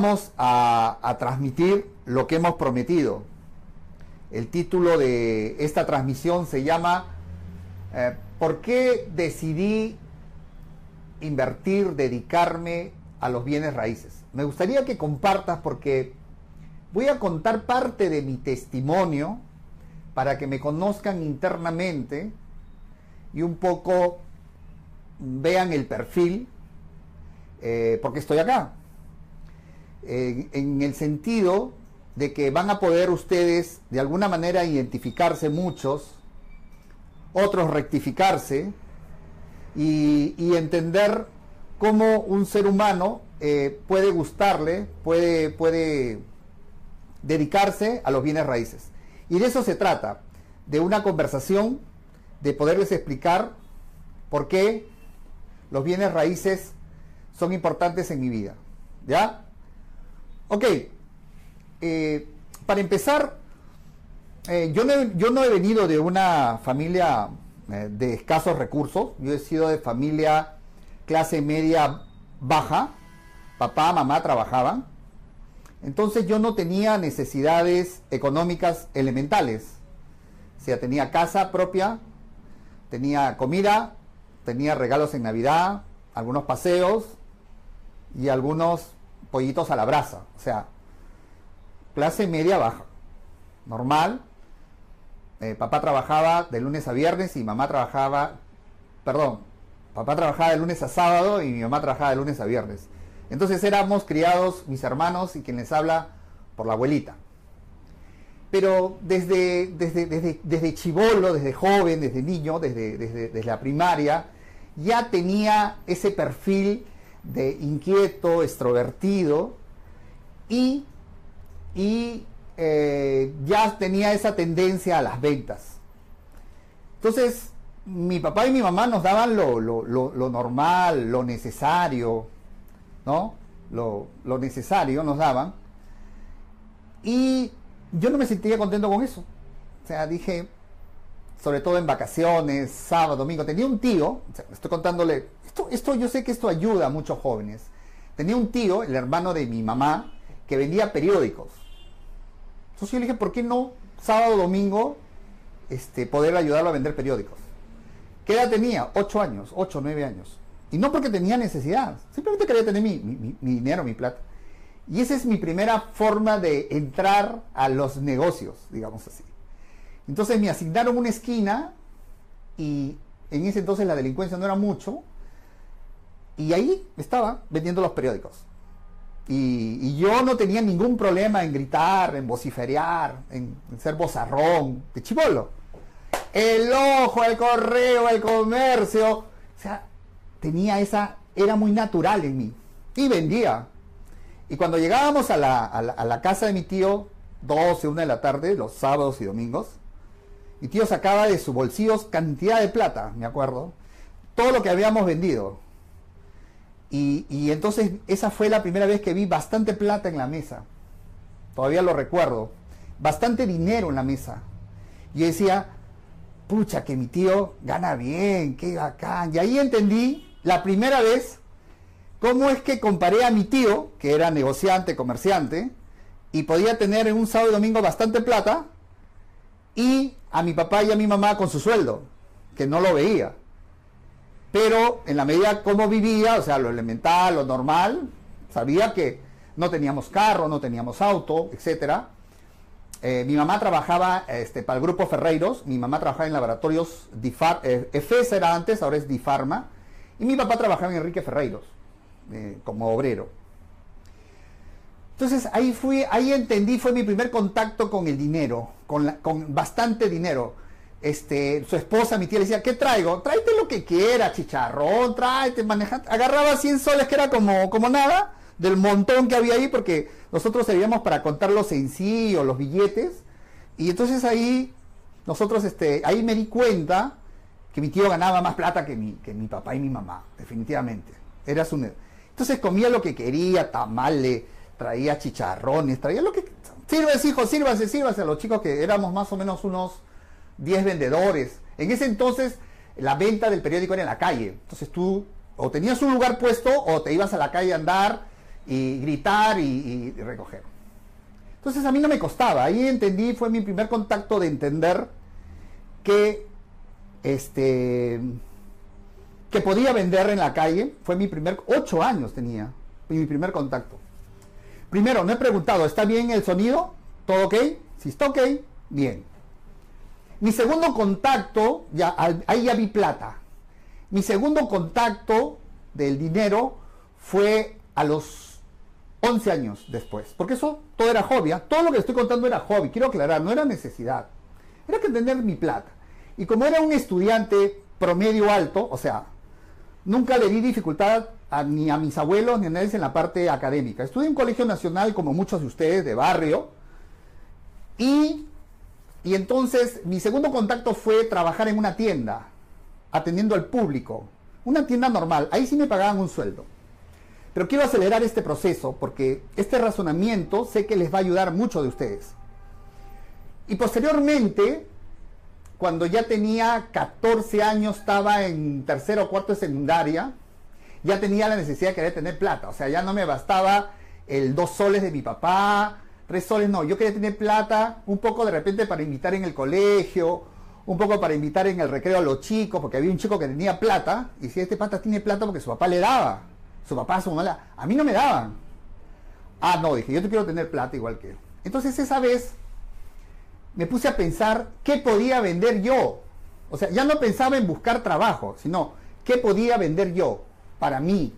vamos a, transmitir lo que hemos prometido. El título de esta transmisión se llama eh, ¿Por qué decidí invertir, dedicarme a los bienes raíces? Me gustaría que compartas porque voy a contar parte de mi testimonio para que me conozcan internamente y un poco vean el perfil, eh, porque estoy acá. En el sentido de que van a poder ustedes de alguna manera identificarse muchos, otros rectificarse y, entender cómo un ser humano eh, puede gustarle, puede, puede dedicarse a los bienes raíces. Y de eso se trata, de una conversación, de poderles explicar por qué los bienes raíces son importantes en mi vida. ¿Ya? Ok. Eh, para empezar, eh, yo, no, he venido de una familia eh, de escasos recursos. Yo he sido de familia clase media baja. Papá, mamá trabajaban. Entonces yo no tenía necesidades económicas elementales. O sea, tenía casa propia, tenía comida, tenía regalos en Navidad, algunos paseos y algunos pollitos a la brasa. O sea, clase media baja, normal. Eh, papá trabajaba de lunes a viernes y mamá trabajaba, perdón, papá trabajaba de lunes a sábado y mi mamá trabajaba de lunes a viernes. Entonces éramos criados, mis hermanos y quien les habla, por la abuelita. Pero desde, desde, desde, desde chivolo, desde joven, desde niño, desde, desde, la primaria, ya tenía ese perfil de inquieto, extrovertido y, y eh, ya tenía esa tendencia a las ventas. Entonces, mi papá y mi mamá nos daban lo, lo, lo normal, lo necesario, ¿no? Lo, necesario nos daban. Y yo no me sentía contento con eso. O sea, dije, sobre todo en vacaciones, sábado, domingo, tenía un tío, estoy contándole, esto, yo sé que esto ayuda a muchos jóvenes. Tenía un tío, el hermano de mi mamá, que vendía periódicos. Entonces yo le dije, ¿por qué no sábado, domingo, este, poder ayudarlo a vender periódicos? ¿Qué edad tenía? Ocho años, ocho, nueve años. Y no porque tenía necesidad, simplemente quería tener mi, dinero, mi plata. Y esa es mi primera forma de entrar a los negocios, digamos así. Entonces me asignaron una esquina y en ese entonces la delincuencia no era mucho. Y ahí estaba vendiendo los periódicos. Y, yo no tenía ningún problema en gritar, en vociferar, en, ser bozarrón, de chivolo. El ojo, el correo, el comercio. O sea, tenía esa, era muy natural en mí. Y vendía. Y cuando llegábamos a la, casa de mi tío, 12, 1 de la tarde, los sábados y domingos, mi tío sacaba de sus bolsillos cantidad de plata, me acuerdo, todo lo que habíamos vendido. Y, entonces esa fue la primera vez que vi bastante plata en la mesa. Todavía lo recuerdo. Bastante dinero en la mesa. Y decía, pucha, que mi tío gana bien, qué bacán. Y ahí entendí la primera vez cómo es que comparé a mi tío, que era negociante, comerciante, y podía tener en un sábado y domingo bastante plata, y a mi papá y a mi mamá con su sueldo, que no lo veía. Pero en la medida como vivía, o sea, lo elemental, lo normal, sabía que no teníamos carro, no teníamos auto, etc. Eh, mi mamá trabajaba este, para el grupo Ferreiros, mi mamá trabajaba en laboratorios Difar, eh, EFES era antes, ahora es Difarma, y mi papá trabajaba en Enrique Ferreiros, eh, como obrero. Entonces ahí fui, ahí entendí, fue mi primer contacto con el dinero, con, con bastante dinero. Este, su esposa, mi tía, le decía, ¿qué traigo? Tráete lo que quieras, chicharrón, tráete, maneja. Agarraba 100 soles, que era como, como nada, del montón que había ahí, porque nosotros servíamos para contar los sencillos, los billetes. Y entonces ahí, nosotros, este, ahí me di cuenta que mi tío ganaba más plata que mi, que mi papá y mi mamá, definitivamente. Era su... Entonces comía lo que quería, tamales, traía chicharrones, traía lo que... Sírvese, hijo, sírvase, sírvase a los chicos que éramos más o menos unos 10 vendedores. En ese entonces la venta del periódico era en la calle. Entonces tú o tenías un lugar puesto o te ibas a la calle a andar y gritar y, recoger. Entonces a mí no me costaba, ahí entendí, fue mi primer contacto de entender que este que podía vender en la calle, fue mi primer, ocho años tenía, mi primer contacto. Primero, no he preguntado, ¿está bien el sonido? ¿Todo ok? Si está ok, bien. Mi segundo contacto, ya, ahí ya vi plata. Mi segundo contacto del dinero fue a los 11 años después. Porque eso todo era hobby. ¿ah? Todo lo que estoy contando era hobby. Quiero aclarar, no era necesidad. Era que tener mi plata. Y como era un estudiante promedio alto, o sea, nunca le di dificultad ni a mis abuelos ni a nadie en la parte académica. Estudié en un colegio nacional, como muchos de ustedes, de barrio. Y, y entonces mi segundo contacto fue trabajar en una tienda, atendiendo al público. Una tienda normal. Ahí sí me pagaban un sueldo. Pero quiero acelerar este proceso porque este razonamiento sé que les va a ayudar mucho de ustedes. Y posteriormente cuando ya tenía 14 años, estaba en tercero o cuarto de secundaria, ya tenía la necesidad de querer tener plata. O sea, ya no me bastaba el dos soles de mi papá, tres soles, no. Yo quería tener plata, un poco de repente para invitar en el colegio, un poco para invitar en el recreo a los chicos, porque había un chico que tenía plata, y si este pata tiene plata porque su papá le daba, su papá, su mamá, a mí no me daban. Ah, no, dije, yo te quiero tener plata igual que él. Entonces esa vez me puse a pensar qué podía vender yo. O sea, ya no pensaba en buscar trabajo, sino qué podía vender yo para mí.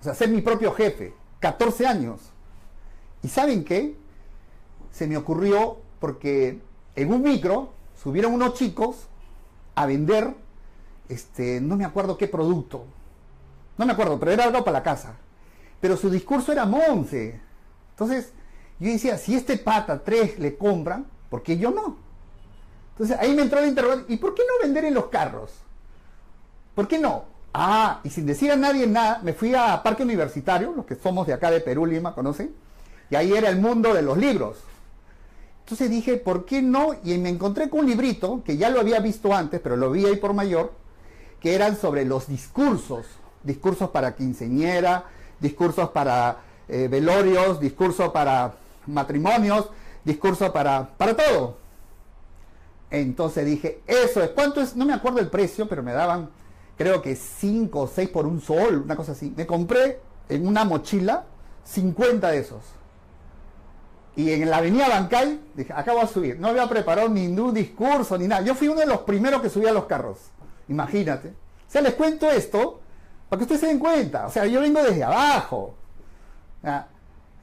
O sea, ser mi propio jefe. 14 años. ¿Y saben qué? Se me ocurrió porque en un micro subieron unos chicos a vender, este, no me acuerdo qué producto. No me acuerdo, pero era algo para la casa. Pero su discurso era Monse. Entonces, yo decía, si este pata tres le compran, ¿Por qué yo no? Entonces ahí me entró el interrogante, ¿y por qué no vender en los carros? ¿Por qué no? Ah, y sin decir a nadie nada, me fui a Parque Universitario, los que somos de acá de Perú, Lima, ¿conocen? Y ahí era el mundo de los libros. Entonces dije, ¿por qué no? Y me encontré con un librito, que ya lo había visto antes, pero lo vi ahí por mayor, que eran sobre los discursos. Discursos para quinceñera, discursos para eh, velorios, discursos para matrimonios, discurso para, para todo. Entonces dije, eso es, ¿cuánto es? No me acuerdo el precio, pero me daban, creo que 5 o 6 por un sol, una cosa así. Me compré en una mochila 50 de esos. Y en la avenida Bancay, dije, acabo de subir. No había preparado ningún discurso ni nada. Yo fui uno de los primeros que subía a los carros. Imagínate. O sea, les cuento esto para que ustedes se den cuenta. O sea, yo vengo desde abajo.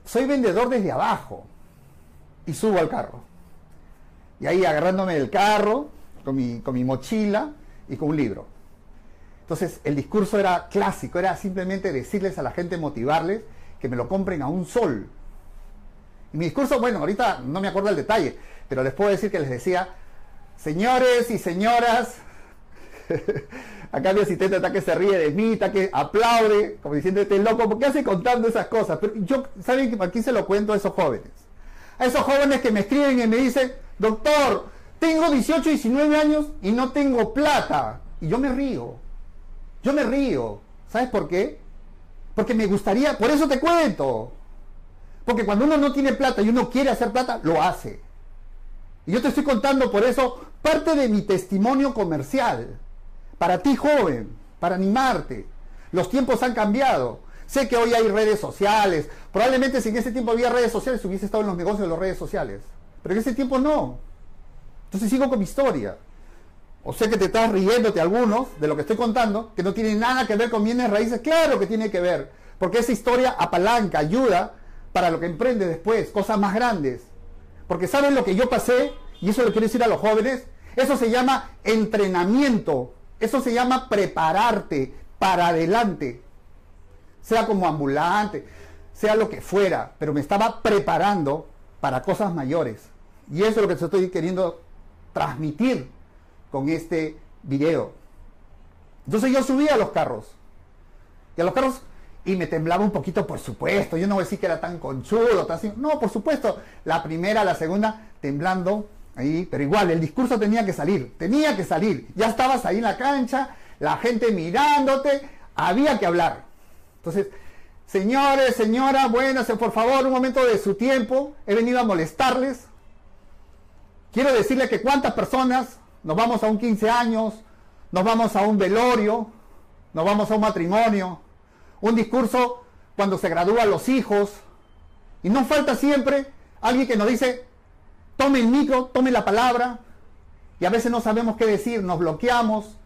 soy vendedor desde abajo y subo al carro. Y ahí agarrándome del carro, con mi, con mi mochila y con un libro. Entonces el discurso era clásico, era simplemente decirles a la gente, motivarles que me lo compren a un sol. Mi discurso, bueno, ahorita no me acuerdo el detalle, pero les puedo decir que les decía, señores y señoras, acá mi asistente está que se ríe de mí, está que aplaude, como diciendo, este loco, ¿por qué hace contando esas cosas? Pero yo, ¿saben que aquí se lo cuento a esos jóvenes? a esos jóvenes que me escriben y me dicen, doctor, tengo 18, 19 años y no tengo plata. Y yo me río. Yo me río. ¿Sabes por qué? Porque me gustaría, por eso te cuento. Porque cuando uno no tiene plata y uno quiere hacer plata, lo hace. Y yo te estoy contando por eso parte de mi testimonio comercial. Para ti joven, para animarte. Los tiempos han cambiado. Sé que hoy hay redes sociales. Probablemente si en ese tiempo había redes sociales hubiese estado en los negocios de las redes sociales. Pero en ese tiempo no. Entonces sigo con mi historia. O sé que te estás riéndote algunos de lo que estoy contando, que no tiene nada que ver con bienes raíces. Claro que tiene que ver. Porque esa historia apalanca, ayuda para lo que emprende después, cosas más grandes. Porque saben lo que yo pasé, y eso lo quiero decir a los jóvenes, eso se llama entrenamiento, eso se llama prepararte para adelante sea como ambulante, sea lo que fuera, pero me estaba preparando para cosas mayores. Y eso es lo que te estoy queriendo transmitir con este video. Entonces yo subí a los carros. Y a los carros, y me temblaba un poquito, por supuesto. Yo no voy a decir que era tan conchudo, tan así. No, por supuesto. La primera, la segunda, temblando ahí. Pero igual, el discurso tenía que salir. Tenía que salir. Ya estabas ahí en la cancha, la gente mirándote. Había que hablar. Entonces, señores, señora, buenas, por favor, un momento de su tiempo, he venido a molestarles. Quiero decirle que cuántas personas nos vamos a un 15 años, nos vamos a un velorio, nos vamos a un matrimonio, un discurso cuando se gradúan los hijos, y no falta siempre alguien que nos dice, tome el micro, tome la palabra, y a veces no sabemos qué decir, nos bloqueamos,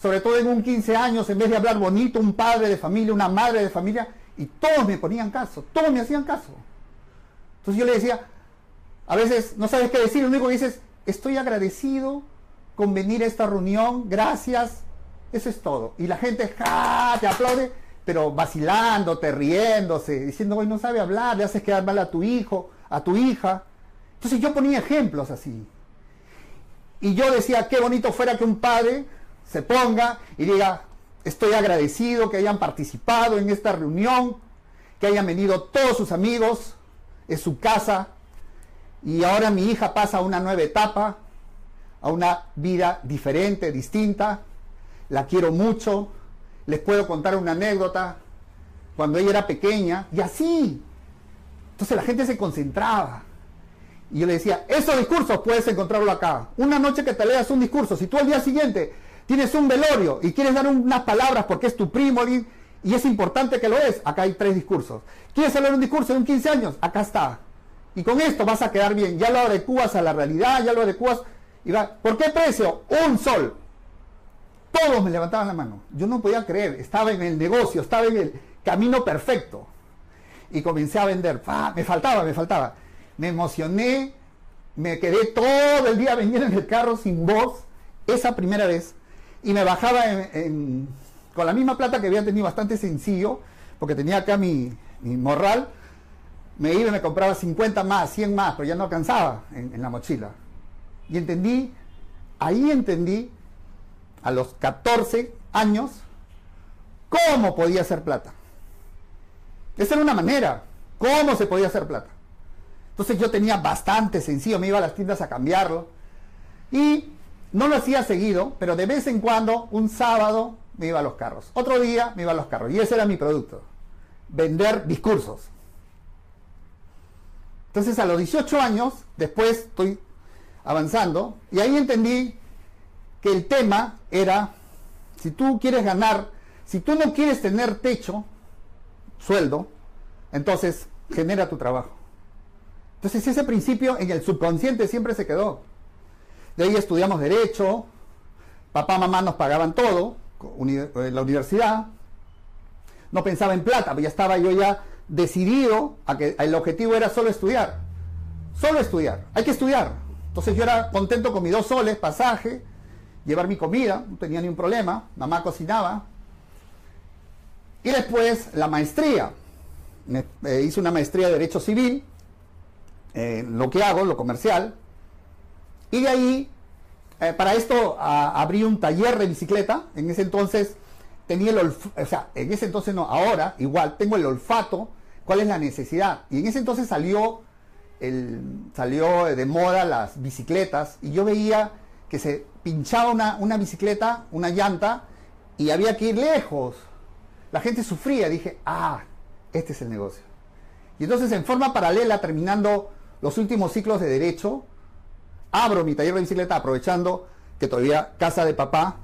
sobre todo en un 15 años, en vez de hablar bonito, un padre de familia, una madre de familia, y todos me ponían caso, todos me hacían caso. Entonces yo le decía, a veces no sabes qué decir, lo único que dices, estoy agradecido con venir a esta reunión, gracias, eso es todo. Y la gente, ja, te aplaude, pero vacilándote, riéndose, diciendo, hoy no sabe hablar, le haces quedar mal a tu hijo, a tu hija. Entonces yo ponía ejemplos así. Y yo decía, qué bonito fuera que un padre se ponga y diga, estoy agradecido que hayan participado en esta reunión, que hayan venido todos sus amigos, en su casa, y ahora mi hija pasa a una nueva etapa, a una vida diferente, distinta. La quiero mucho. Les puedo contar una anécdota. Cuando ella era pequeña, y así. Entonces la gente se concentraba. Y yo le decía, esos discursos puedes encontrarlo acá. Una noche que te leas un discurso, si tú al día siguiente tienes un velorio y quieres dar unas palabras porque es tu primo y es importante que lo es, acá hay tres discursos. ¿Quieres hablar un discurso de un 15 años? Acá está. Y con esto vas a quedar bien. Ya lo adecuas a la realidad, ya lo adecuas. Y va. ¿Por qué precio? Un sol. Todos me levantaban la mano. Yo no podía creer. Estaba en el negocio, estaba en el camino perfecto. Y comencé a vender. Me faltaba, me faltaba. Me emocioné. Me quedé todo el día vendiendo en el carro sin voz. Esa primera vez. Y me bajaba con la misma plata que había tenido bastante sencillo. Porque tenía acá mi, mi morral me iba y me compraba 50 más, 100 más, pero ya no alcanzaba en, la mochila. Y entendí, ahí entendí, a los 14 años, cómo podía hacer plata. Esa era una manera, cómo se podía hacer plata. Entonces yo tenía bastante sencillo, me iba a las tiendas a cambiarlo. Y no lo hacía seguido, pero de vez en cuando, un sábado, me iba a los carros. Otro día me iba a los carros. Y ese era mi producto. Vender discursos. Entonces a los 18 años, después estoy avanzando, y ahí entendí que el tema era, si tú quieres ganar, si tú no quieres tener techo, sueldo, entonces genera tu trabajo. Entonces ese principio en el subconsciente siempre se quedó. De ahí estudiamos derecho, papá, mamá nos pagaban todo, en la universidad, no pensaba en plata, ya estaba yo ya decidido a que el objetivo era solo estudiar. Solo estudiar. Hay que estudiar. Entonces yo era contento con mis dos soles, pasaje, llevar mi comida, no tenía ni un problema. Mamá cocinaba. Y después la maestría. Eh, hice una maestría de Derecho Civil, lo que hago, lo comercial. Y de ahí, eh, para esto abrí un taller de bicicleta. En ese entonces tenía el olfato, o sea, en ese entonces no, ahora igual tengo el olfato ¿Cuál es la necesidad? Y en ese entonces salió, el, salió de moda las bicicletas y yo veía que se pinchaba una, una bicicleta, una llanta, y había que ir lejos. La gente sufría. Dije, ah, este es el negocio. Y entonces en forma paralela, terminando los últimos ciclos de derecho, abro mi taller de bicicleta aprovechando que todavía casa de papá,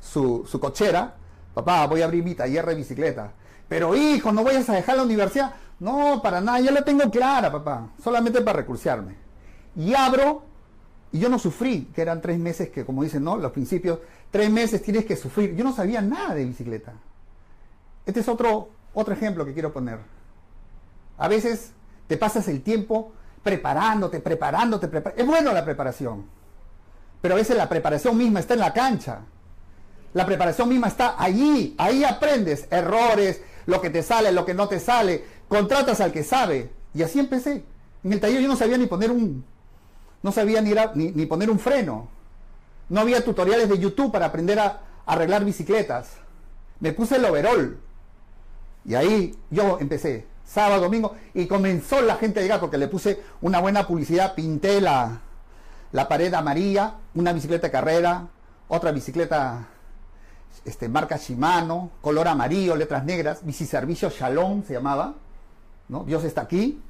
su, su cochera, papá, voy a abrir mi taller de bicicleta. Pero hijo, no vayas a dejar la universidad. No, para nada, ya la tengo clara, papá. Solamente para recursearme. Y abro, y yo no sufrí, que eran tres meses que, como dicen, ¿no? Los principios, tres meses tienes que sufrir. Yo no sabía nada de bicicleta. Este es otro, otro ejemplo que quiero poner. A veces te pasas el tiempo preparándote, preparándote, preparándote. Es bueno la preparación. Pero a veces la preparación misma está en la cancha. La preparación misma está allí. Ahí aprendes errores, lo que te sale, lo que no te sale, contratas al que sabe. Y así empecé. En el taller yo no sabía ni poner un, no sabía ni, ni, poner un freno. No había tutoriales de YouTube para aprender a, arreglar bicicletas. Me puse el overall. Y ahí yo empecé, sábado, domingo, y comenzó la gente a llegar porque le puse una buena publicidad, pinté la, la pared amarilla, una bicicleta carrera, otra bicicleta este, marca Shimano, color amarillo, letras negras, biciservicio Shalom se llamaba, ¿no? Dios está aquí.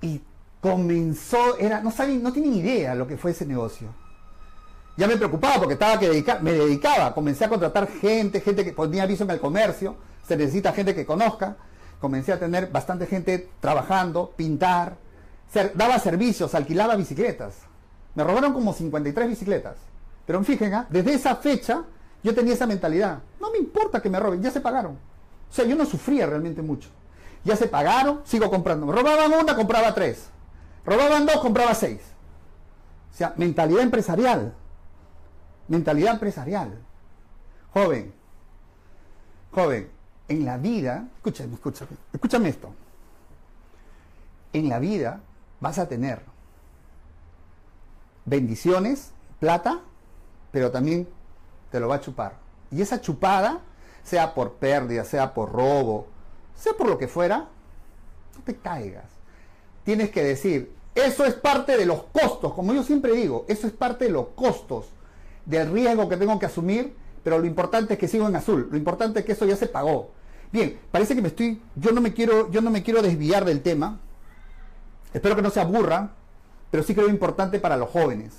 Y comenzó, era, no saben, no tienen idea lo que fue ese negocio. Ya me preocupaba porque estaba que dedicar, me dedicaba, comencé a contratar gente, gente que ponía aviso en el comercio, se necesita gente que conozca, comencé a tener bastante gente trabajando, pintar, daba servicios, alquilaba bicicletas. Me robaron como 53 bicicletas. Pero fíjense, ¿ah? desde esa fecha yo tenía esa mentalidad. No me importa que me roben, ya se pagaron. O sea, yo no sufría realmente mucho. Ya se pagaron, sigo comprando. Me robaban una, compraba tres. Robaban dos, compraba seis. O sea, mentalidad empresarial. Mentalidad empresarial. Joven, joven, en la vida, escúchame, escúchame, escúchame esto. En la vida vas a tener bendiciones, plata, pero también te lo va a chupar. Y esa chupada, sea por pérdida, sea por robo, sea por lo que fuera, no te caigas. Tienes que decir, eso es parte de los costos, como yo siempre digo, eso es parte de los costos, del riesgo que tengo que asumir, pero lo importante es que sigo en azul, lo importante es que eso ya se pagó. Bien, parece que me estoy, yo no me quiero, yo no me quiero desviar del tema, espero que no se aburran, pero sí creo importante para los jóvenes,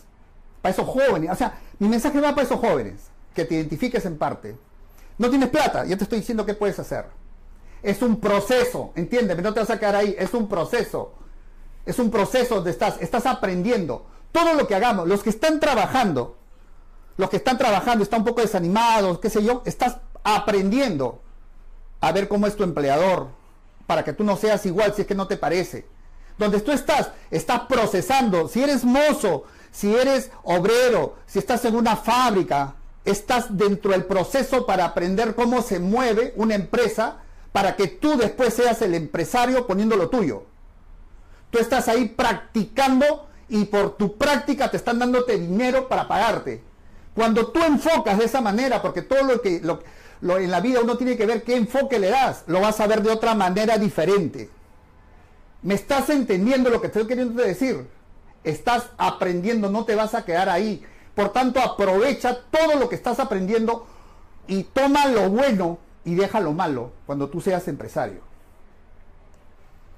para esos jóvenes, o sea, mi mensaje va para esos jóvenes, que te identifiques en parte. No tienes plata, ya te estoy diciendo qué puedes hacer. Es un proceso, entiéndeme, no te vas a quedar ahí, es un proceso. Es un proceso donde estás, estás aprendiendo. Todo lo que hagamos, los que están trabajando, los que están trabajando, están un poco desanimados, qué sé yo, estás aprendiendo a ver cómo es tu empleador, para que tú no seas igual si es que no te parece. Donde tú estás, estás procesando. Si eres mozo, si eres obrero, si estás en una fábrica, estás dentro del proceso para aprender cómo se mueve una empresa para que tú después seas el empresario poniendo lo tuyo. Tú estás ahí practicando y por tu práctica te están dándote dinero para pagarte. Cuando tú enfocas de esa manera, porque todo lo que lo, en la vida uno tiene que ver qué enfoque le das, lo vas a ver de otra manera diferente. ¿Me estás entendiendo lo que estoy queriendo decir? Estás aprendiendo, no te vas a quedar ahí. Por tanto, aprovecha todo lo que estás aprendiendo y toma lo bueno y deja lo malo cuando tú seas empresario.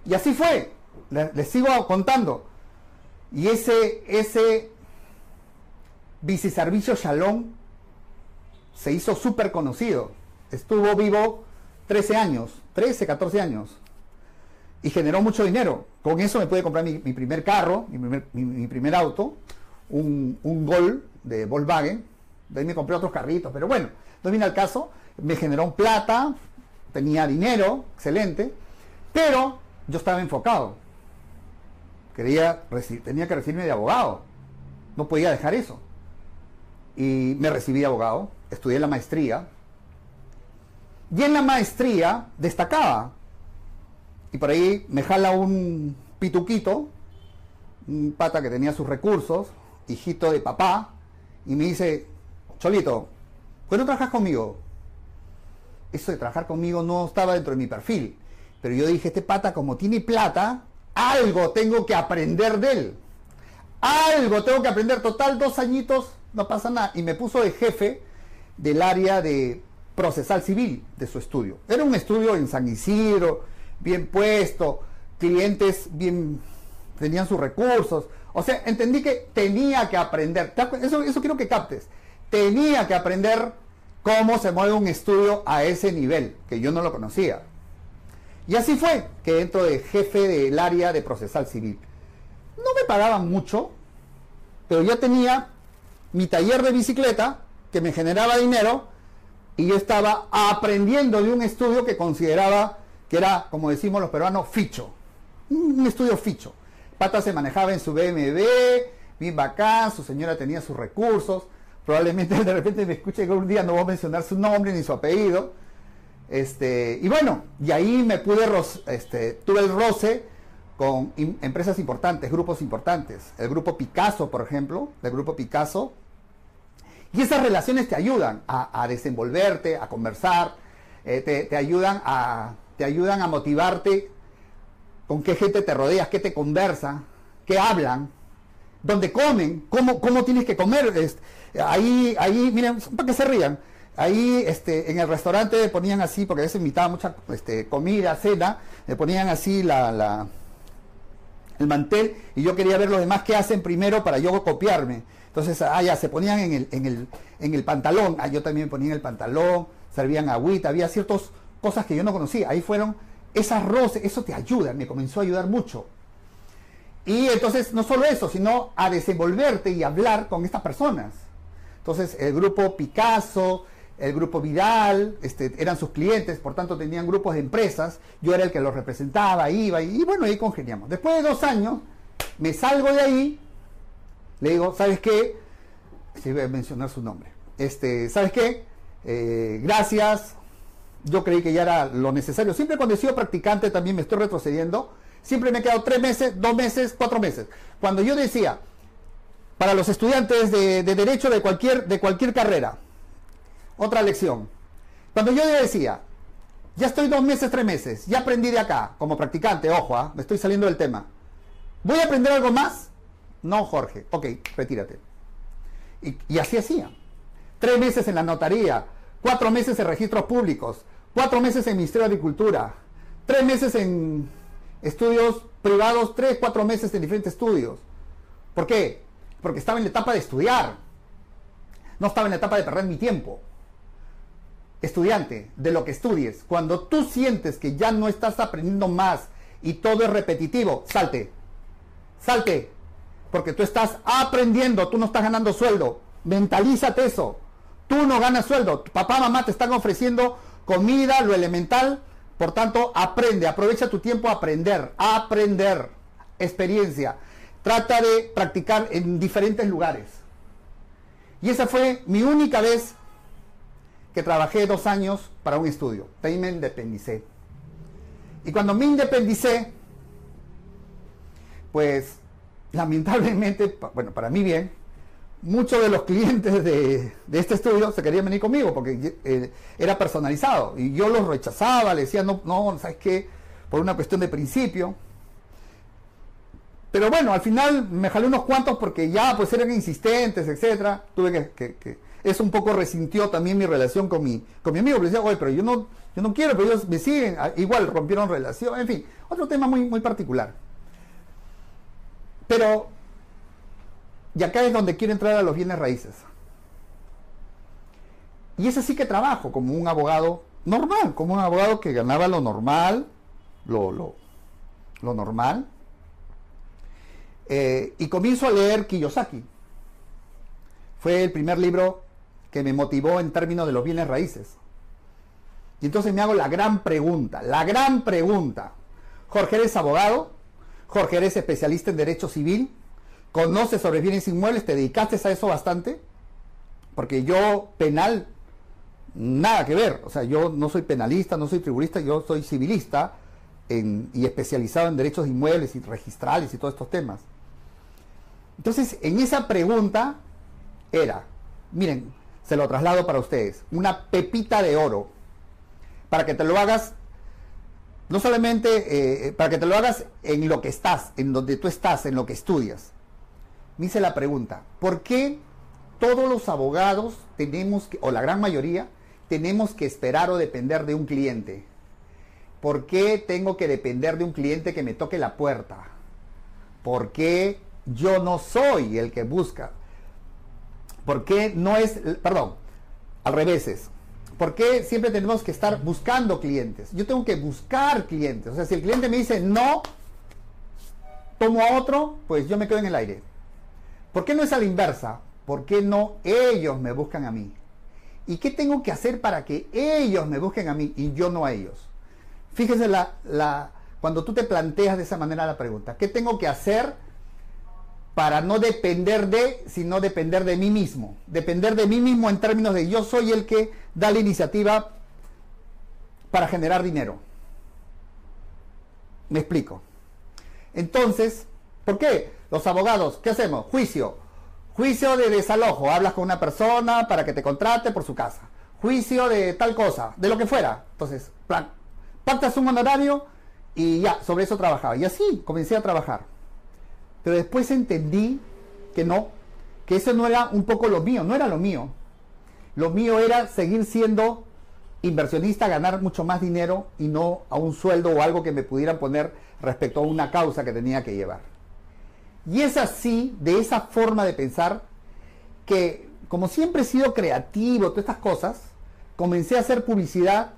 Y así fue. Les, sigo contando. Y ese, ese biciservicio Shalom se hizo súper conocido. Estuvo vivo 13 años, 13, 14 años. Y generó mucho dinero. Con eso me pude comprar mi, primer carro, mi primer, auto, un, un Gol de Volkswagen. De ahí me compré otros carritos, pero bueno, no viene al caso. Me generó plata, tenía dinero, excelente, pero yo estaba enfocado. Quería, tenía que recibirme de abogado. No podía dejar eso. Y me recibí de abogado, estudié la maestría. Y en la maestría destacaba. Y por ahí me jala un pituquito, un pata que tenía sus recursos, hijito de papá, y me dice, Cholito, ¿por trabajas conmigo? Eso de trabajar conmigo no estaba dentro de mi perfil. Pero yo dije, este pata como tiene plata, algo tengo que aprender de él. Algo tengo que aprender. Total, dos añitos, no pasa nada. Y me puso de jefe del área de procesal civil de su estudio. Era un estudio en San Isidro, bien puesto, clientes bien, tenían sus recursos. O sea, entendí que tenía que aprender. Eso, eso quiero que captes. Tenía que aprender cómo se mueve un estudio a ese nivel, que yo no lo conocía. Y así fue que entro de jefe del área de procesal civil. No me pagaban mucho, pero yo tenía mi taller de bicicleta que me generaba dinero y yo estaba aprendiendo de un estudio que consideraba que era, como decimos los peruanos, ficho. Un estudio ficho. Pata se manejaba en su BMW, bien bacán, su señora tenía sus recursos. Probablemente de repente me escuche que un día no voy a mencionar su nombre ni su apellido. Este, y bueno, y ahí me pude, este, tuve el roce con empresas importantes, grupos importantes. El grupo Picasso, por ejemplo, el grupo Picasso. Y esas relaciones te ayudan a, desenvolverte, a conversar, eh, te, ayudan a, te ayudan a motivarte con qué gente te rodeas, qué te conversa, qué hablan. donde comen, cómo, cómo tienes que comer. ahí, ahí, miren, para que se rían. Ahí este, en el restaurante ponían así, porque a veces invitaban mucha este, comida, cena, le ponían así la, la, el mantel y yo quería ver los demás qué hacen primero para yo copiarme. Entonces, ah, ya, se ponían en el, en el, en el pantalón, ah, yo también ponía en el pantalón, servían agüita, había ciertas cosas que yo no conocía. Ahí fueron esas roces, eso te ayuda, me comenzó a ayudar mucho. Y entonces, no solo eso, sino a desenvolverte y hablar con estas personas. Entonces, el grupo Picasso, el grupo Vidal, este, eran sus clientes, por tanto tenían grupos de empresas, yo era el que los representaba, iba, y, bueno, ahí congeniamos. Después de dos años, me salgo de ahí, le digo, ¿sabes qué? Si voy a mencionar su nombre. Este, ¿Sabes qué? Eh, gracias, yo creí que ya era lo necesario. Siempre cuando he sido practicante también me estoy retrocediendo. Siempre me he quedado tres meses, dos meses, cuatro meses. Cuando yo decía, para los estudiantes de, derecho de cualquier, de cualquier carrera, otra lección. Cuando yo decía, ya estoy dos meses, tres meses, ya aprendí de acá, como practicante, ojo, ¿ah? me estoy saliendo del tema. ¿Voy a aprender algo más? No, Jorge. Ok, retírate. Y, y así hacía. Tres meses en la notaría, cuatro meses en registros públicos, cuatro meses en Ministerio de Agricultura, tres meses en estudios privados, tres, cuatro meses en diferentes estudios. ¿Por qué? Porque estaba en la etapa de estudiar. No estaba en la etapa de perder mi tiempo. Estudiante, de lo que estudies, cuando tú sientes que ya no estás aprendiendo más y todo es repetitivo, salte. Salte. Porque tú estás aprendiendo, tú no estás ganando sueldo. Mentalízate eso. Tú no ganas sueldo. Tu papá, mamá te están ofreciendo comida, lo elemental. Por tanto, aprende, aprovecha tu tiempo a aprender, a aprender experiencia. Trata de practicar en diferentes lugares. Y esa fue mi única vez que trabajé dos años para un estudio. De ahí independicé. Y cuando me independicé, pues lamentablemente, bueno, para mí bien, muchos de los clientes de, este estudio se querían venir conmigo porque eh, era personalizado y yo los rechazaba, le decía, no, no, ¿sabes qué? Por una cuestión de principio. Pero bueno, al final me jalé unos cuantos porque ya pues eran insistentes, etcétera. Tuve que, eso un poco resintió también mi relación con mi, con mi amigo. Le decía, oye, pero yo no, yo no quiero, pero ellos me siguen. Ah, igual rompieron relación, en fin, otro tema muy, muy particular. Pero y acá es donde quiero entrar a los bienes raíces. Y es así que trabajo como un abogado normal, como un abogado que ganaba lo normal, lo, lo, normal. Eh, y comienzo a leer Kiyosaki. Fue el primer libro que me motivó en términos de los bienes raíces. Y entonces me hago la gran pregunta, la gran pregunta. Jorge, ¿eres abogado? Jorge, ¿eres especialista en derecho civil? conoces sobre bienes inmuebles, te dedicaste a eso bastante, porque yo penal, nada que ver, o sea, yo no soy penalista, no soy tribunalista, yo soy civilista y especializado en derechos inmuebles y registrales y todos estos temas. Entonces, en esa pregunta era, miren, se lo traslado para ustedes, una pepita de oro, para que te lo hagas, no solamente, eh, para que te lo hagas en lo que estás, en donde tú estás, en lo que estudias me hice la pregunta, ¿por qué todos los abogados tenemos que, o la gran mayoría, tenemos que esperar o depender de un cliente? ¿Por qué tengo que depender de un cliente que me toque la puerta? ¿Por qué yo no soy el que busca? ¿Por qué no es, perdón, al revés ¿Por qué siempre tenemos que estar buscando clientes? Yo tengo que buscar clientes. O sea, si el cliente me dice no, tomo a otro, pues yo me quedo en el aire. ¿Por qué no es a la inversa? ¿Por qué no ellos me buscan a mí? ¿Y qué tengo que hacer para que ellos me busquen a mí y yo no a ellos? Fíjese la, cuando tú te planteas de esa manera la pregunta, ¿qué tengo que hacer para no depender de, sino depender de mí mismo? Depender de mí mismo en términos de yo soy el que da la iniciativa para generar dinero. Me explico. Entonces, ¿por qué? Los abogados, ¿qué hacemos? Juicio. Juicio de desalojo. Hablas con una persona para que te contrate por su casa. Juicio de tal cosa, de lo que fuera. Entonces, plan, pactas un honorario y ya, sobre eso trabajaba. Y así comencé a trabajar. Pero después entendí que no, que eso no era un poco lo mío, no era lo mío. Lo mío era seguir siendo inversionista, ganar mucho más dinero y no a un sueldo o algo que me pudieran poner respecto a una causa que tenía que llevar. Y es así, de esa forma de pensar, que como siempre he sido creativo, todas estas cosas, comencé a hacer publicidad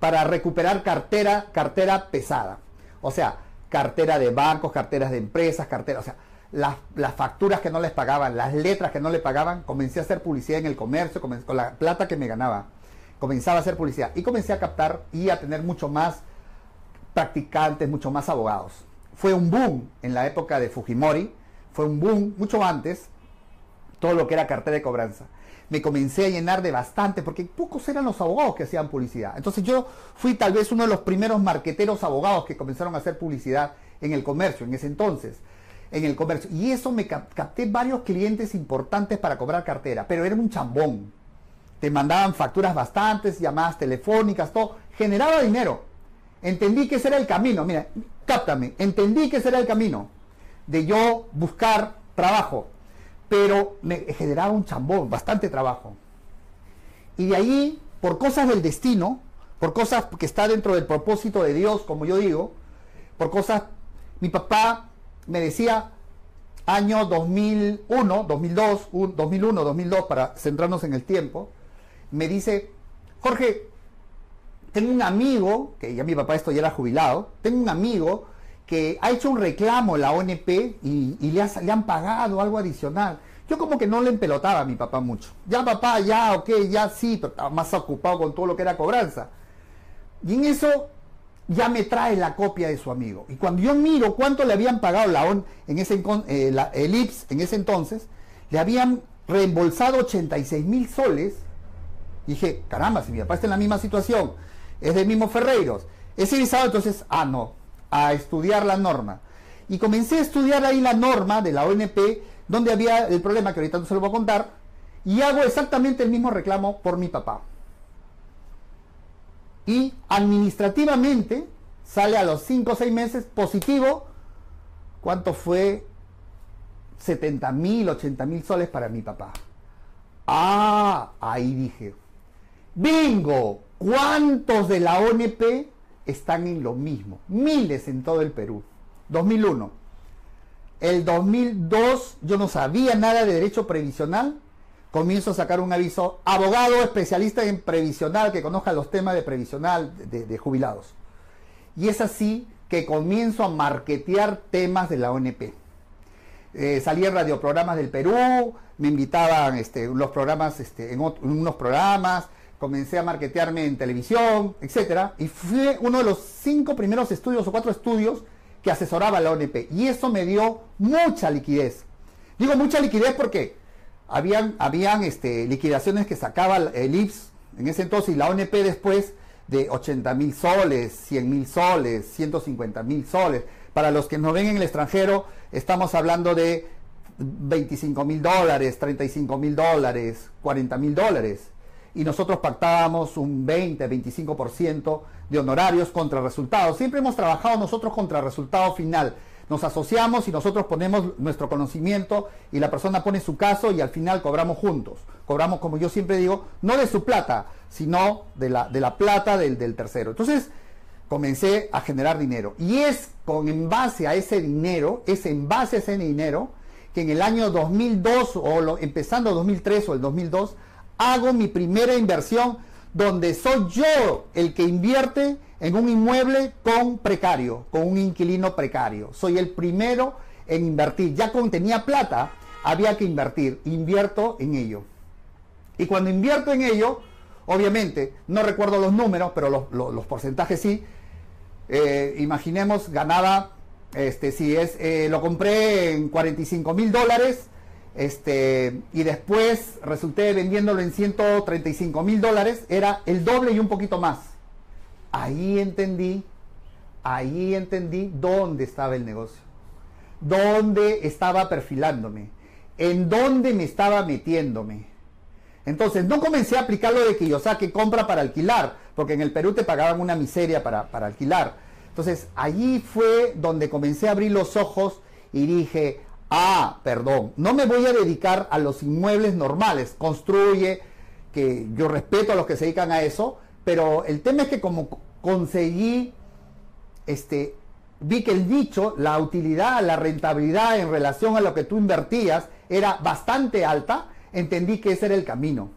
para recuperar cartera, cartera pesada. O sea, cartera de bancos, carteras de empresas, carteras, o sea, las, las, facturas que no les pagaban, las letras que no le pagaban, comencé a hacer publicidad en el comercio, con la plata que me ganaba, comenzaba a hacer publicidad y comencé a captar y a tener mucho más practicantes, mucho más abogados. Fue un boom en la época de Fujimori, fue un boom mucho antes, todo lo que era cartera de cobranza. Me comencé a llenar de bastante, porque pocos eran los abogados que hacían publicidad. Entonces yo fui tal vez uno de los primeros marqueteros abogados que comenzaron a hacer publicidad en el comercio, en ese entonces en el comercio. Y eso me capté varios clientes importantes para cobrar cartera, pero era un chambón. Te mandaban facturas bastantes, llamadas telefónicas, todo. Generaba dinero. Entendí que ese era el camino. Mira, cáptame. Entendí que ese era el camino de yo buscar trabajo. Pero me generaba un chambón, bastante trabajo. Y de ahí, por cosas del destino, por cosas que está dentro del propósito de Dios, como yo digo, por cosas, mi papá me decía año 2001, 2002, 2001, 2002, para centrarnos en el tiempo, me dice, Jorge, tengo un amigo, que ya mi papá esto ya era jubilado, tengo un amigo que ha hecho un reclamo la ONP y, le, han pagado algo adicional. Yo como que no le empelotaba a mi papá mucho. Ya papá, ya, ok, ya sí, pero estaba más ocupado con todo lo que era cobranza. Y en eso ya me trae la copia de su amigo. Y cuando yo miro cuánto le habían pagado la ON en ese, eh, el IPS en ese entonces, le habían reembolsado 86 mil soles. dije, caramba, si mi papá está en la misma situación, es del mismo Ferreiros, es civilizado, entonces, ah, no, a estudiar la norma. Y comencé a estudiar ahí la norma de la ONP, donde había el problema que ahorita no se lo voy a contar, y hago exactamente el mismo reclamo por mi papá y administrativamente sale a los 5 o 6 meses positivo. ¿Cuánto fue? 70 mil, 80 mil soles para mi papá. Ah, ahí dije, bingo, ¿cuántos de la ONP están en lo mismo? Miles en todo el Perú. 2001. El 2002 yo no sabía nada de derecho previsional comienzo a sacar un aviso, abogado especialista en previsional, que conozca los temas de previsional de, jubilados. Y es así que comienzo a marketear temas de la ONP. Eh, salí en radioprogramas del Perú, me invitaban este, los programas, este, en, unos programas, comencé a marketearme en televisión, etc. Y fui uno de los cinco primeros estudios o cuatro estudios que asesoraba la ONP. Y eso me dio mucha liquidez. Digo mucha liquidez porque habían, habían este, liquidaciones que sacaba el IPS en ese entonces y la ONP después de 80 mil soles, 100 mil soles, 150 mil soles. Para los que nos ven en el extranjero, estamos hablando de 25 mil dólares, 35 mil dólares, 40 mil dólares. Y nosotros pactábamos un 20, 25% de honorarios contra resultados. Siempre hemos trabajado nosotros contra resultado final nos asociamos y nosotros ponemos nuestro conocimiento y la persona pone su caso y al final cobramos juntos. Cobramos, como yo siempre digo, no de su plata, sino de la, de la plata del, del tercero. Entonces, comencé a generar dinero. Y es con en base a ese dinero, es en base a ese dinero, que en el año 2002 o lo, empezando 2003 o el 2002, hago mi primera inversión donde soy yo el que invierte en un inmueble con precario, con un inquilino precario. Soy el primero en invertir. Ya con tenía plata, había que invertir. Invierto en ello. Y cuando invierto en ello, obviamente, no recuerdo los números, pero los, porcentajes sí. Eh, imaginemos, ganaba, este, si es, eh, lo compré en 45 mil dólares, este, y después resulté vendiéndolo en 135 mil dólares, era el doble y un poquito más. Ahí entendí, ahí entendí dónde estaba el negocio, dónde estaba perfilándome, en dónde me estaba metiéndome. Entonces, no comencé a aplicar lo de que yo saque compra para alquilar, porque en el Perú te pagaban una miseria para, para alquilar. Entonces, allí fue donde comencé a abrir los ojos y dije, Ah, perdón, no me voy a dedicar a los inmuebles normales, construye, que yo respeto a los que se dedican a eso, pero el tema es que como conseguí, este, vi que el dicho, la utilidad, la rentabilidad en relación a lo que tú invertías era bastante alta, entendí que ese era el camino.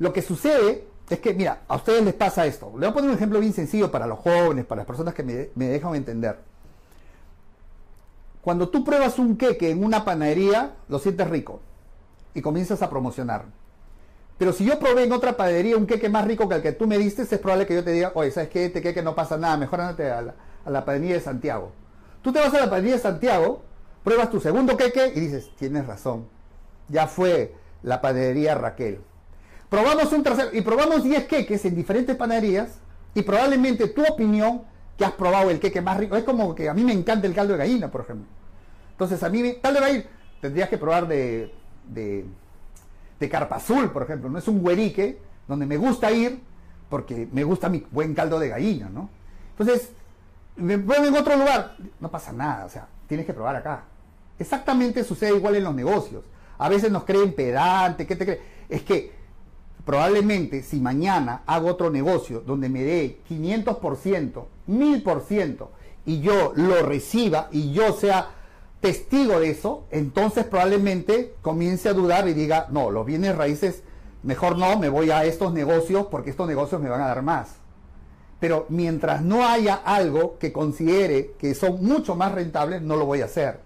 Lo que sucede es que, mira, a ustedes les pasa esto. Le voy a poner un ejemplo bien sencillo para los jóvenes, para las personas que me, me dejan entender. Cuando tú pruebas un queque en una panadería, lo sientes rico y comienzas a promocionar. Pero si yo probé en otra panadería un queque más rico que el que tú me diste, es probable que yo te diga, oye, ¿sabes qué? Este queque no pasa nada, mejor andate a la, a la panadería de Santiago. Tú te vas a la panadería de Santiago, pruebas tu segundo queque y dices, tienes razón, ya fue la panadería Raquel. Probamos un tercero y probamos 10 queques en diferentes panaderías y probablemente tu opinión que has probado el queque más rico, es como que a mí me encanta el caldo de gallina, por ejemplo. Entonces a mí, me, caldo de gallina, tendrías que probar de, de, de carpa azul, por ejemplo, no es un huerique donde me gusta ir porque me gusta mi buen caldo de gallina, ¿no? Entonces, me pruebo en otro lugar, no pasa nada, o sea, tienes que probar acá. Exactamente sucede igual en los negocios. A veces nos creen pedante, ¿qué te crees? Es que probablemente si mañana hago otro negocio donde me dé 500%, 1000% y yo lo reciba y yo sea testigo de eso, entonces probablemente comience a dudar y diga, no, los bienes raíces, mejor no, me voy a estos negocios porque estos negocios me van a dar más. Pero mientras no haya algo que considere que son mucho más rentables, no lo voy a hacer.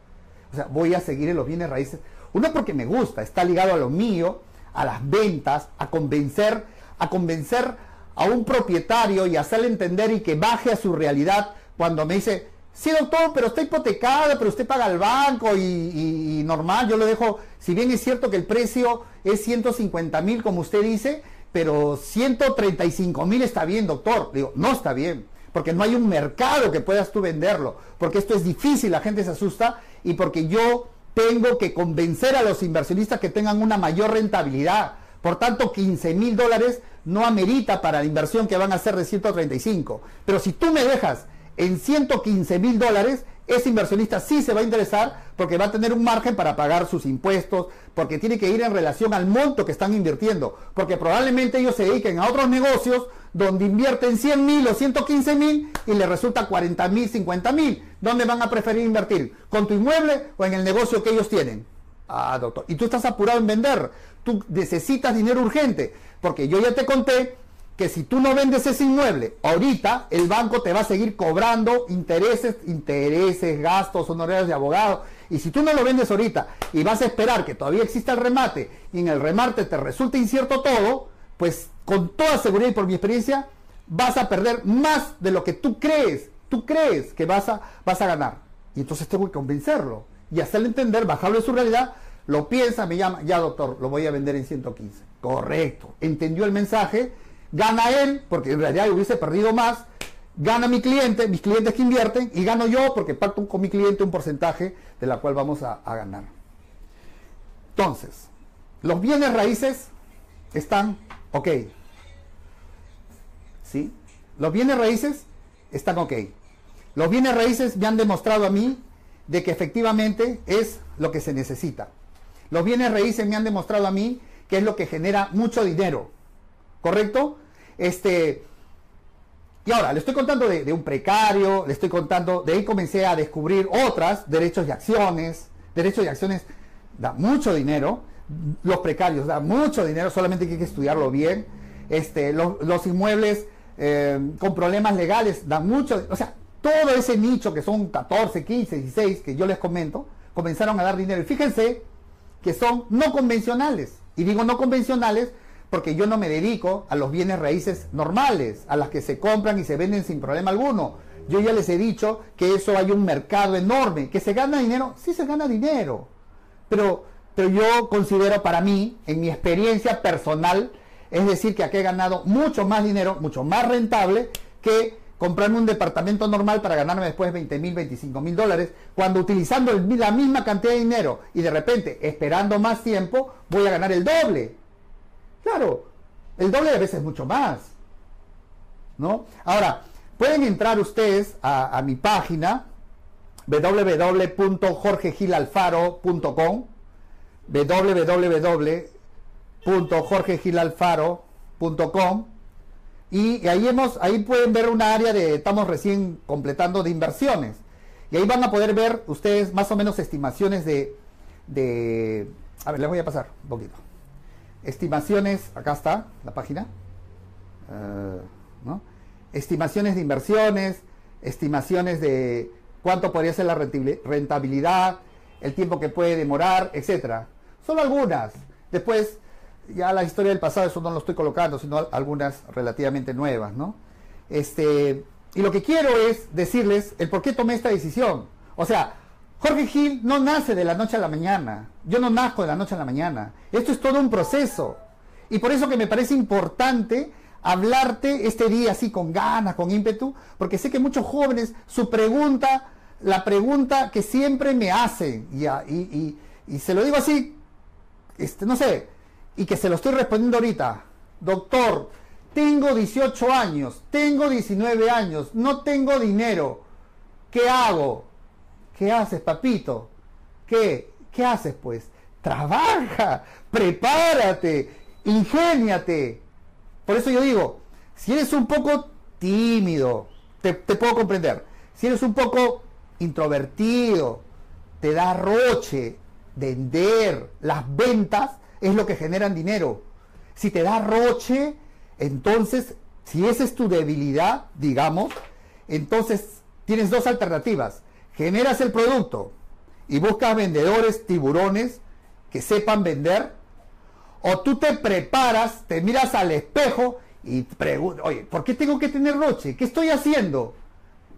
O sea, voy a seguir en los bienes raíces. Uno porque me gusta, está ligado a lo mío, a las ventas, a convencer, a convencer a un propietario y hacerle entender y que baje a su realidad cuando me dice, sí doctor, pero está hipotecado, pero usted paga al banco y, normal, yo lo dejo, si bien es cierto que el precio es 150 mil como usted dice, pero 135 mil está bien doctor, digo, no está bien, porque no hay un mercado que puedas tú venderlo, porque esto es difícil, la gente se asusta y porque yo tengo que convencer a los inversionistas que tengan una mayor rentabilidad. Por tanto, 15 mil dólares no amerita para la inversión que van a hacer de 135. Pero si tú me dejas en 115 mil dólares, ese inversionista sí se va a interesar porque va a tener un margen para pagar sus impuestos, porque tiene que ir en relación al monto que están invirtiendo, porque probablemente ellos se dediquen a otros negocios donde invierten 100 mil o 115 mil y les resulta 40 mil, 50 mil. ¿Dónde van a preferir invertir? ¿Con tu inmueble o en el negocio que ellos tienen? Ah, doctor. Y tú estás apurado en vender. Tú necesitas dinero urgente. Porque yo ya te conté que si tú no vendes ese inmueble, ahorita el banco te va a seguir cobrando intereses, intereses, gastos, honorarios de abogado. Y si tú no lo vendes ahorita y vas a esperar que todavía exista el remate y en el remate te resulta incierto todo, pues con toda seguridad y por mi experiencia, vas a perder más de lo que tú crees, tú crees que vas a, vas a ganar. Y entonces tengo que convencerlo y hacerle entender, bajarlo de su realidad, lo piensa, me llama, ya doctor, lo voy a vender en 115. Correcto, entendió el mensaje, gana él, porque en realidad hubiese perdido más, gana mi cliente, mis clientes que invierten, y gano yo porque pacto con mi cliente un porcentaje de la cual vamos a, a ganar. Entonces, los bienes raíces están ok. ¿Sí? Los bienes raíces están ok. Los bienes raíces me han demostrado a mí de que efectivamente es lo que se necesita. Los bienes raíces me han demostrado a mí que es lo que genera mucho dinero. ¿Correcto? Este, y ahora, le estoy contando de, un precario, le estoy contando, de ahí comencé a descubrir otras, derechos y acciones. Derechos y acciones da mucho dinero los precarios, da mucho dinero, solamente hay que estudiarlo bien. Este, los, inmuebles eh, con problemas legales dan mucho, o sea, todo ese nicho que son 14, 15, 16 que yo les comento, comenzaron a dar dinero. Y fíjense que son no convencionales. Y digo no convencionales porque yo no me dedico a los bienes raíces normales, a las que se compran y se venden sin problema alguno. Yo ya les he dicho que eso hay un mercado enorme, que se gana dinero, sí se gana dinero, pero pero yo considero para mí, en mi experiencia personal, es decir, que aquí he ganado mucho más dinero, mucho más rentable que comprarme un departamento normal para ganarme después 20 mil, 25 mil dólares, cuando utilizando la misma cantidad de dinero y de repente esperando más tiempo, voy a ganar el doble. Claro, el doble de veces mucho más. ¿No? Ahora, pueden entrar ustedes a, mi página www.jorgegilalfaro.com www.jorgegilalfaro.com y ahí hemos ahí pueden ver una área de estamos recién completando de inversiones y ahí van a poder ver ustedes más o menos estimaciones de de a ver les voy a pasar un poquito estimaciones acá está la página eh, ¿no? estimaciones de inversiones estimaciones de cuánto podría ser la rentabilidad el tiempo que puede demorar etcétera solo algunas después ya la historia del pasado, eso no lo estoy colocando, sino algunas relativamente nuevas, ¿no? Este, y lo que quiero es decirles el por qué tomé esta decisión. O sea, Jorge Gil no nace de la noche a la mañana. Yo no nazco de la noche a la mañana. Esto es todo un proceso. Y por eso que me parece importante hablarte este día así con ganas, con ímpetu, porque sé que muchos jóvenes, su pregunta, la pregunta que siempre me hacen, y, se lo digo así, este, no sé, y que se lo estoy respondiendo ahorita. Doctor, tengo 18 años, tengo 19 años, no tengo dinero. ¿Qué hago? ¿Qué haces, papito? ¿Qué? ¿Qué haces, pues? Trabaja, prepárate, ingéniate. Por eso yo digo, si eres un poco tímido, te, te puedo comprender. Si eres un poco introvertido, te da roche vender las ventas, es lo que generan dinero. Si te da roche, entonces, si esa es tu debilidad, digamos, entonces tienes dos alternativas. Generas el producto y buscas vendedores tiburones que sepan vender, o tú te preparas, te miras al espejo y preguntas, oye, ¿por qué tengo que tener roche? ¿Qué estoy haciendo?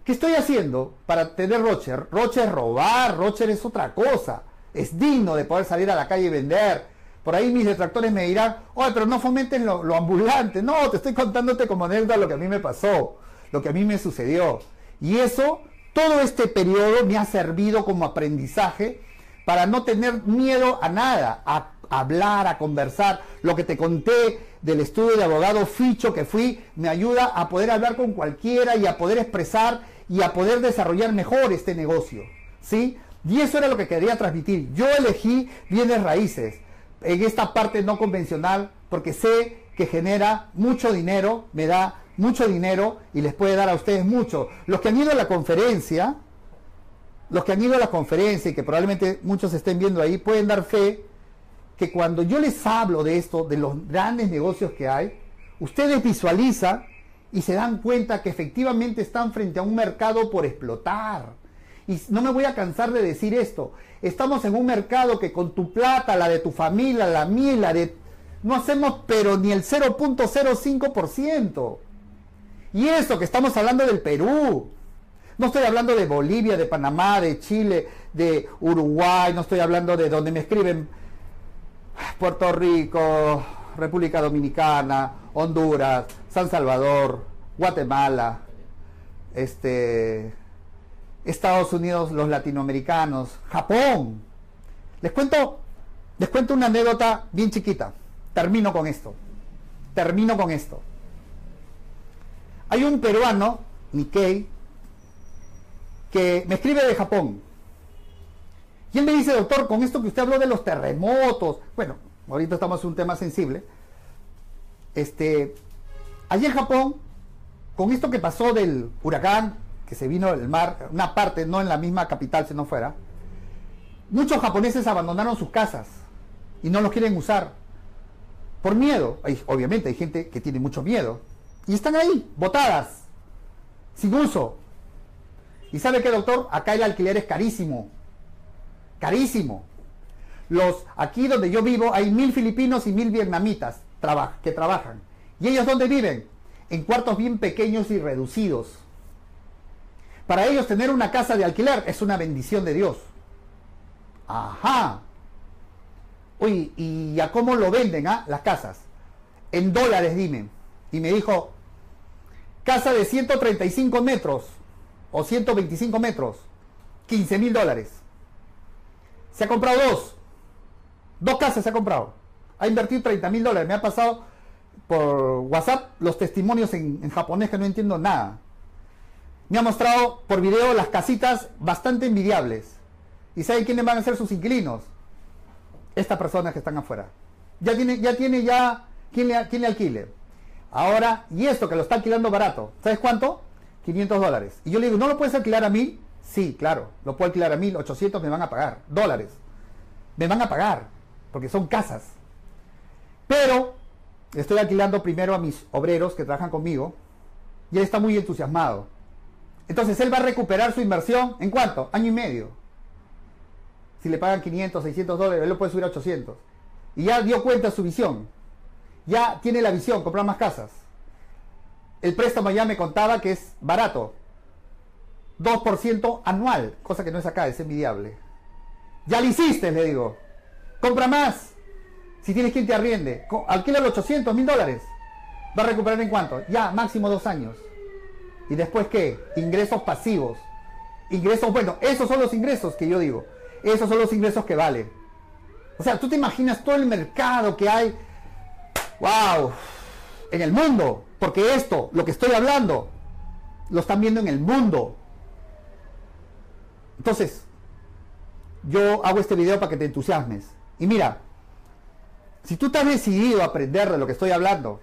¿Qué estoy haciendo para tener roche? Roche es robar, roche es otra cosa. Es digno de poder salir a la calle y vender por ahí mis detractores me dirán, oye, pero no fomenten lo, ambulante. No, te estoy contándote como anécdota lo que a mí me pasó, lo que a mí me sucedió. Y eso, todo este periodo me ha servido como aprendizaje para no tener miedo a nada, a hablar, a conversar. Lo que te conté del estudio de abogado ficho que fui, me ayuda a poder hablar con cualquiera y a poder expresar y a poder desarrollar mejor este negocio. ¿Sí? Y eso era lo que quería transmitir. Yo elegí bienes raíces en esta parte no convencional porque sé que genera mucho dinero, me da mucho dinero y les puede dar a ustedes mucho. Los que han ido a la conferencia, los que han ido a la conferencia y que probablemente muchos estén viendo ahí, pueden dar fe que cuando yo les hablo de esto, de los grandes negocios que hay, ustedes visualizan y se dan cuenta que efectivamente están frente a un mercado por explotar y no me voy a cansar de decir esto. Estamos en un mercado que con tu plata, la de tu familia, la mía la de... No hacemos pero ni el 0.05%. Y eso que estamos hablando del Perú. No estoy hablando de Bolivia, de Panamá, de Chile, de Uruguay, no estoy hablando de donde me escriben Puerto Rico, República Dominicana, Honduras, San Salvador, Guatemala, este, Estados Unidos, los latinoamericanos, Japón. Les cuento, les cuento una anécdota bien chiquita. Termino con esto. Termino con esto. Hay un peruano, Nikkei, que me escribe de Japón. Y él me dice, doctor, con esto que usted habló de los terremotos, bueno, ahorita estamos en un tema sensible. Este, allí en Japón, con esto que pasó del huracán que se vino el mar, una parte, no en la misma capital, si no fuera, muchos japoneses abandonaron sus casas y no los quieren usar por miedo. obviamente hay gente que tiene mucho miedo y están ahí, botadas, sin uso. ¿Y sabe qué, doctor? Acá el alquiler es carísimo. Carísimo. Los, aquí donde yo vivo hay mil filipinos y mil vietnamitas que trabajan. ¿Y ellos dónde viven? En cuartos bien pequeños y reducidos. Para ellos tener una casa de alquiler es una bendición de Dios. Ajá. Uy, ¿y a cómo lo venden ah, las casas? En dólares, dime. Y me dijo, casa de 135 metros o 125 metros, 15 mil dólares. Se ha comprado dos. Dos casas se ha comprado. Ha invertido 30 mil dólares. Me ha pasado por WhatsApp los testimonios en, japonés que no entiendo nada. me ha mostrado por video las casitas bastante envidiables. ¿Y saben quiénes van a ser sus inquilinos? Estas personas que están afuera. Ya tiene, ya tiene ya quien le, le alquile. Ahora, y esto que lo está alquilando barato, ¿sabes cuánto? 500 dólares. Y yo le digo, ¿no lo puedes alquilar a mil? Sí, claro, lo puedo alquilar a mil, 800 me van a pagar, dólares. Me van a pagar, porque son casas. Pero estoy alquilando primero a mis obreros que trabajan conmigo y él está muy entusiasmado. Entonces él va a recuperar su inversión en cuánto? Año y medio. Si le pagan 500, 600 dólares, él lo puede subir a 800. Y ya dio cuenta su visión. Ya tiene la visión, comprar más casas. El préstamo ya me contaba que es barato. 2% anual, cosa que no es acá, es envidiable. Ya lo hiciste, le digo. Compra más. Si tienes quien te arriende, alquila los 800 mil dólares. ¿Va a recuperar en cuánto? Ya, máximo dos años. ¿Y después qué? Ingresos pasivos. Ingresos, bueno, esos son los ingresos que yo digo. Esos son los ingresos que valen. O sea, tú te imaginas todo el mercado que hay. ¡Wow! En el mundo. Porque esto, lo que estoy hablando, lo están viendo en el mundo. Entonces, yo hago este video para que te entusiasmes. Y mira, si tú te has decidido a aprender de lo que estoy hablando,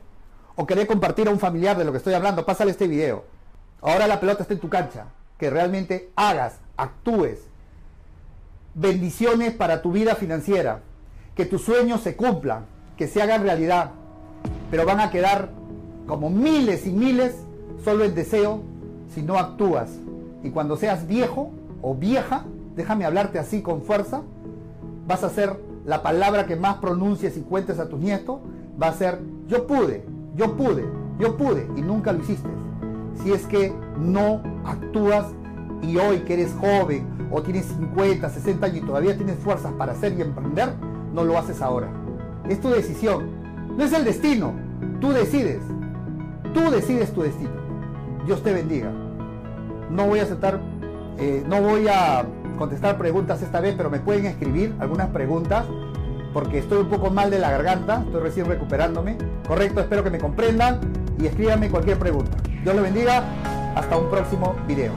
o querer compartir a un familiar de lo que estoy hablando, pásale este video. Ahora la pelota está en tu cancha. Que realmente hagas, actúes. Bendiciones para tu vida financiera. Que tus sueños se cumplan, que se hagan realidad. Pero van a quedar como miles y miles solo en deseo si no actúas. Y cuando seas viejo o vieja, déjame hablarte así con fuerza, vas a ser la palabra que más pronuncies y cuentes a tus nietos, va a ser yo pude, yo pude, yo pude y nunca lo hiciste. Si es que no actúas y hoy que eres joven o tienes 50, 60 años y todavía tienes fuerzas para hacer y emprender, no lo haces ahora. Es tu decisión. No es el destino. Tú decides. Tú decides tu destino. Dios te bendiga. No voy a aceptar, eh, no voy a contestar preguntas esta vez, pero me pueden escribir algunas preguntas porque estoy un poco mal de la garganta, estoy recién recuperándome. Correcto, espero que me comprendan y escríbanme cualquier pregunta. Dios los bendiga, hasta un próximo video.